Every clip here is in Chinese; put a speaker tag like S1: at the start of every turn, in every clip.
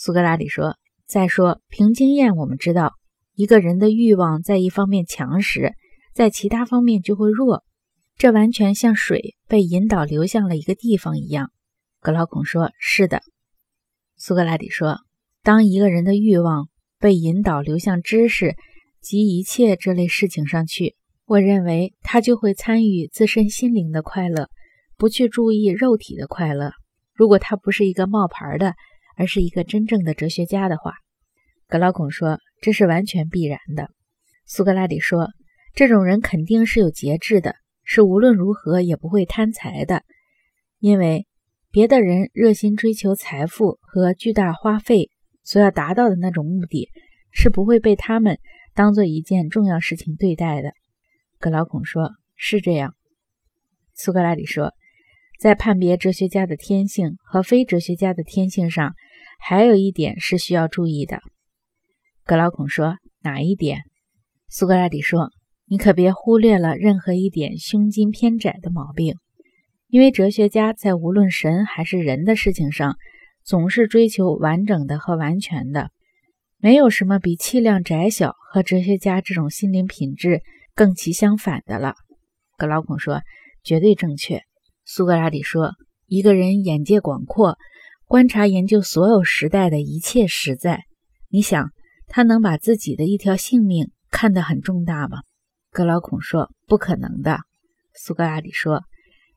S1: 苏格拉底说：“再说，凭经验我们知道，一个人的欲望在一方面强时，在其他方面就会弱。这完全像水被引导流向了一个地方一样。”格劳孔说：“是的。”苏格拉底说：“当一个人的欲望被引导流向知识及一切这类事情上去，我认为他就会参与自身心灵的快乐，不去注意肉体的快乐。如果他不是一个冒牌的。”而是一个真正的哲学家的话，格劳孔说这是完全必然的。苏格拉底说，这种人肯定是有节制的，是无论如何也不会贪财的，因为别的人热心追求财富和巨大花费所要达到的那种目的，是不会被他们当做一件重要事情对待的。格劳孔说，是这样。苏格拉底说，在判别哲学家的天性和非哲学家的天性上。还有一点是需要注意的，格劳孔说：“哪一点？”苏格拉底说：“你可别忽略了任何一点胸襟偏窄的毛病，因为哲学家在无论神还是人的事情上，总是追求完整的和完全的。没有什么比气量窄小和哲学家这种心灵品质更其相反的了。”格劳孔说：“绝对正确。”苏格拉底说：“一个人眼界广阔。”观察研究所有时代的一切实在，你想他能把自己的一条性命看得很重大吗？格劳孔说：“不可能的。”苏格拉底说：“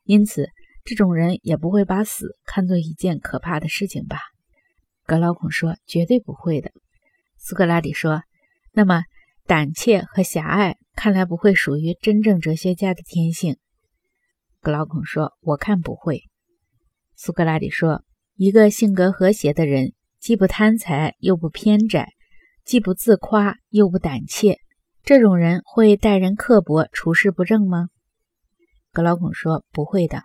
S1: 因此，这种人也不会把死看作一件可怕的事情吧？”格劳孔说：“绝对不会的。”苏格拉底说：“那么，胆怯和狭隘看来不会属于真正哲学家的天性。”格劳孔说：“我看不会。”苏格拉底说。一个性格和谐的人，既不贪财又不偏窄，既不自夸又不胆怯，这种人会待人刻薄、处事不正吗？格老孔说：“不会的。”